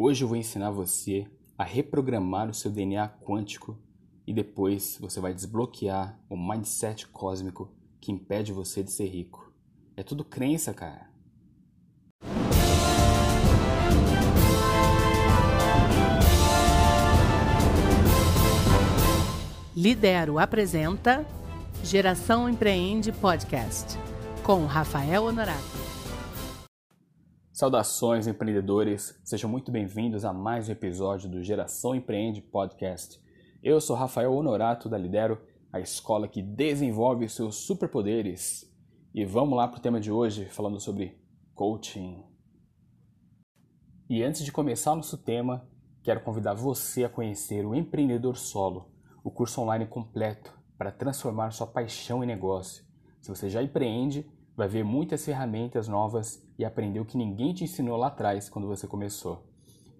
Hoje eu vou ensinar você a reprogramar o seu DNA quântico e depois você vai desbloquear o mindset cósmico que impede você de ser rico. É tudo crença, cara. Lidero apresenta Geração Empreende Podcast com Rafael Honorato. Saudações, empreendedores! Sejam muito bem-vindos a mais um episódio do Geração Empreende Podcast. Eu sou Rafael Honorato da Lidero, a escola que desenvolve seus superpoderes. E vamos lá para o tema de hoje, falando sobre coaching. E antes de começar o nosso tema, quero convidar você a conhecer o Empreendedor Solo, o curso online completo para transformar sua paixão em negócio. Se você já empreende, vai ver muitas ferramentas novas e aprender o que ninguém te ensinou lá atrás quando você começou.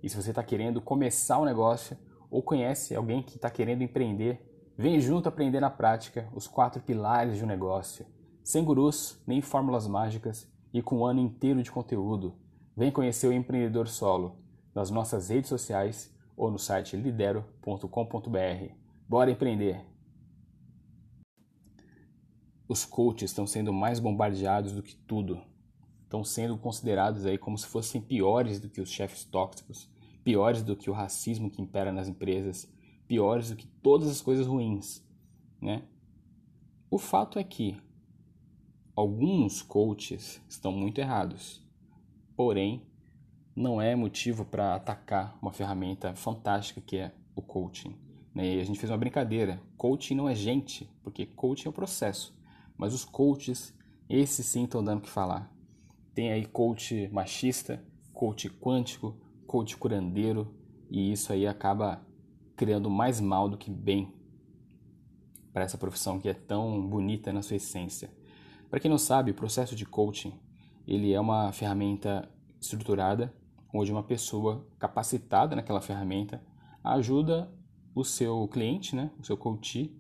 E se você está querendo começar um negócio ou conhece alguém que está querendo empreender, vem junto aprender na prática os quatro pilares de um negócio, sem gurus nem fórmulas mágicas e com um ano inteiro de conteúdo. Vem conhecer o empreendedor solo nas nossas redes sociais ou no site lidero.com.br. Bora empreender! os coaches estão sendo mais bombardeados do que tudo. Estão sendo considerados aí como se fossem piores do que os chefes tóxicos, piores do que o racismo que impera nas empresas, piores do que todas as coisas ruins, né? O fato é que alguns coaches estão muito errados. Porém, não é motivo para atacar uma ferramenta fantástica que é o coaching. Né? E a gente fez uma brincadeira. Coaching não é gente, porque coaching é o processo. Mas os coaches, esses sim estão dando o que falar. Tem aí coach machista, coach quântico, coach curandeiro, e isso aí acaba criando mais mal do que bem para essa profissão que é tão bonita na sua essência. Para quem não sabe, o processo de coaching, ele é uma ferramenta estruturada onde uma pessoa capacitada naquela ferramenta ajuda o seu cliente, né, o seu coach,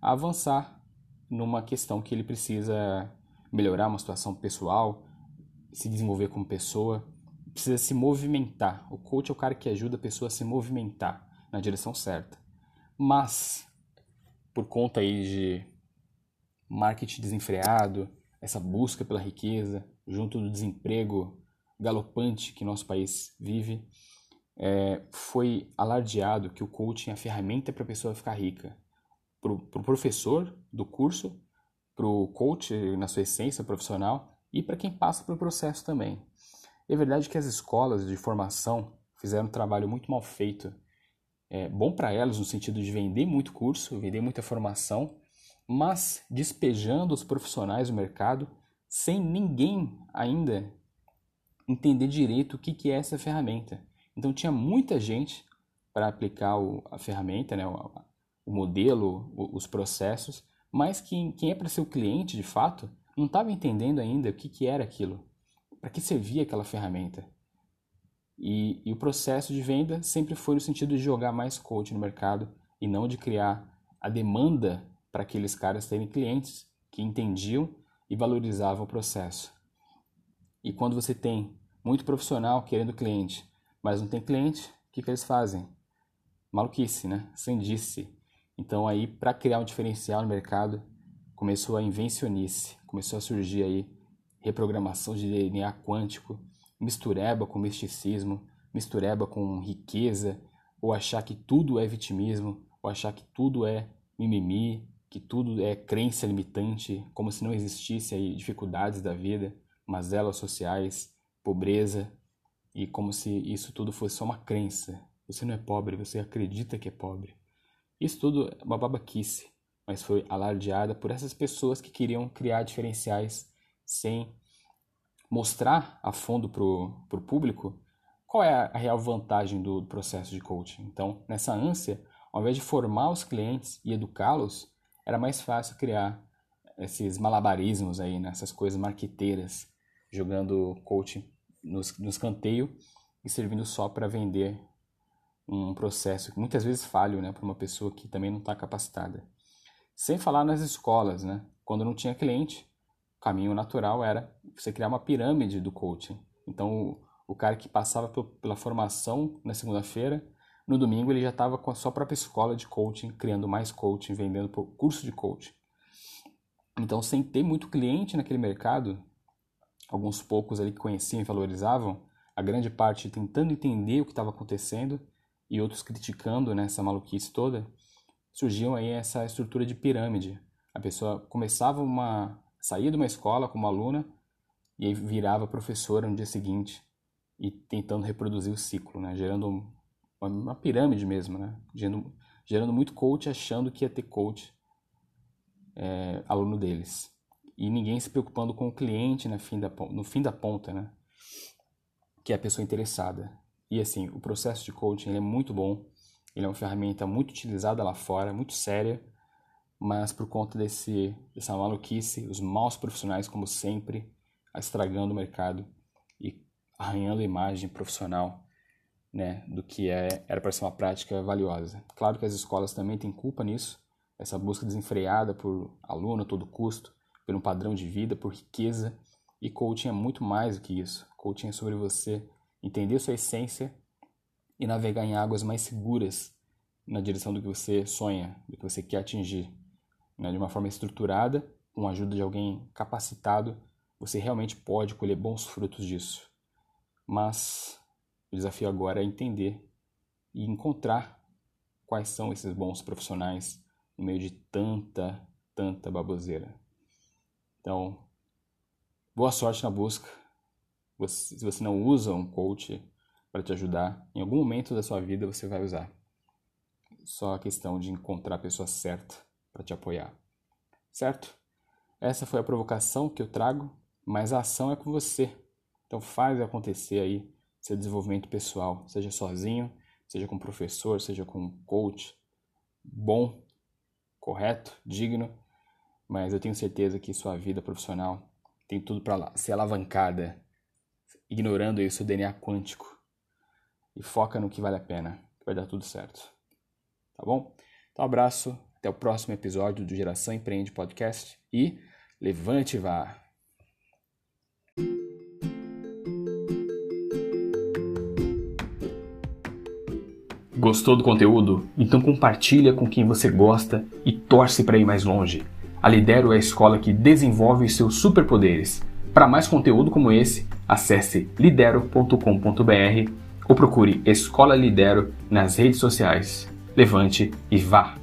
a avançar numa questão que ele precisa melhorar uma situação pessoal, se desenvolver como pessoa, precisa se movimentar. O coach é o cara que ajuda a pessoa a se movimentar na direção certa. Mas, por conta aí de marketing desenfreado, essa busca pela riqueza, junto do desemprego galopante que nosso país vive, é, foi alardeado que o coaching é a ferramenta para a pessoa ficar rica para o pro professor do curso, para o coach na sua essência profissional e para quem passa pelo processo também. É verdade que as escolas de formação fizeram um trabalho muito mal feito. É bom para elas no sentido de vender muito curso, vender muita formação, mas despejando os profissionais do mercado sem ninguém ainda entender direito o que, que é essa ferramenta. Então tinha muita gente para aplicar o, a ferramenta, né, o modelo, os processos, mas quem, quem é para ser o cliente de fato não estava entendendo ainda o que, que era aquilo, para que servia aquela ferramenta. E, e, o processo de venda sempre foi no sentido de jogar mais coach no mercado e não de criar a demanda para aqueles caras terem clientes que entendiam e valorizavam o processo. E quando você tem muito profissional querendo cliente, mas não tem cliente, o que, que eles fazem? Maluquice, né? Sandice. Então aí, para criar um diferencial no mercado, começou a invencionice, começou a surgir aí reprogramação de DNA quântico, mistureba com misticismo, mistureba com riqueza, ou achar que tudo é vitimismo, ou achar que tudo é mimimi, que tudo é crença limitante, como se não existisse aí dificuldades da vida, mazelas sociais, pobreza, e como se isso tudo fosse só uma crença. Você não é pobre, você acredita que é pobre. Isso tudo é uma babaquice, mas foi alardeada por essas pessoas que queriam criar diferenciais sem mostrar a fundo para o público qual é a real vantagem do processo de coaching. Então, nessa ânsia, ao invés de formar os clientes e educá-los, era mais fácil criar esses malabarismos aí, né? coisas marqueteiras, jogando coaching nos, no escanteio e servindo só para vender um processo que muitas vezes falho né, para uma pessoa que também não está capacitada. Sem falar nas escolas, né? quando não tinha cliente, o caminho natural era você criar uma pirâmide do coaching. Então, o, O cara que passava pela formação na segunda-feira, no domingo ele já estava com a sua própria escola de coaching, criando mais coaching, vendendo curso de coaching. Então, sem ter muito cliente naquele mercado, alguns poucos ali que conheciam e valorizavam, a grande parte tentando entender o que estava acontecendo e outros criticando né, essa maluquice toda, surgiu aí essa estrutura de pirâmide. A pessoa começava uma saía de uma escola como aluna e aí virava professora no dia seguinte e tentando reproduzir o ciclo, né, gerando uma, uma pirâmide mesmo, né, gerando, gerando muito coach achando que ia ter coach é, aluno deles e ninguém se preocupando com o cliente no fim da, no fim da ponta, né? que é a pessoa interessada. E assim, o processo de coaching é muito bom, ele é uma ferramenta muito utilizada lá fora, muito séria, mas por conta desse, dessa maluquice, os maus profissionais, como sempre, estragando o mercado e arranhando a imagem profissional né, do que é, era para ser uma prática valiosa. Claro que as escolas também têm culpa nisso, essa busca desenfreada por aluno a todo custo, por um padrão de vida, por riqueza, e coaching é muito mais do que isso. Coaching é sobre você entender sua essência e navegar em águas mais seguras na direção do que você sonha, do que você quer atingir. Né? De uma forma estruturada, com a ajuda de alguém capacitado, você realmente pode colher bons frutos disso. Mas o desafio agora é entender e encontrar quais são esses bons profissionais no meio de tanta, tanta baboseira. Então, boa sorte na busca se você não usa um coach para te ajudar, em algum momento da sua vida você vai usar. Só a questão de encontrar a pessoa certa para te apoiar. Certo? Essa foi a provocação que eu trago, mas a ação é com você. Então faz acontecer aí seu desenvolvimento pessoal, seja sozinho, seja com professor, seja com coach bom, correto, digno, mas eu tenho certeza que sua vida profissional tem tudo para ser alavancada ignorando aí o seu DNA quântico. E foca no que vale a pena, que vai dar tudo certo. Tá bom? Então, abraço, até o próximo episódio do Geração Empreende Podcast e levante e vá! Gostou do conteúdo? Então compartilha com quem você gosta e torce para ir mais longe. A Lidero é a escola que desenvolve os seus superpoderes. Para mais conteúdo como esse, acesse lidero.com.br ou procure Escola Lidero nas redes sociais. Levante e vá!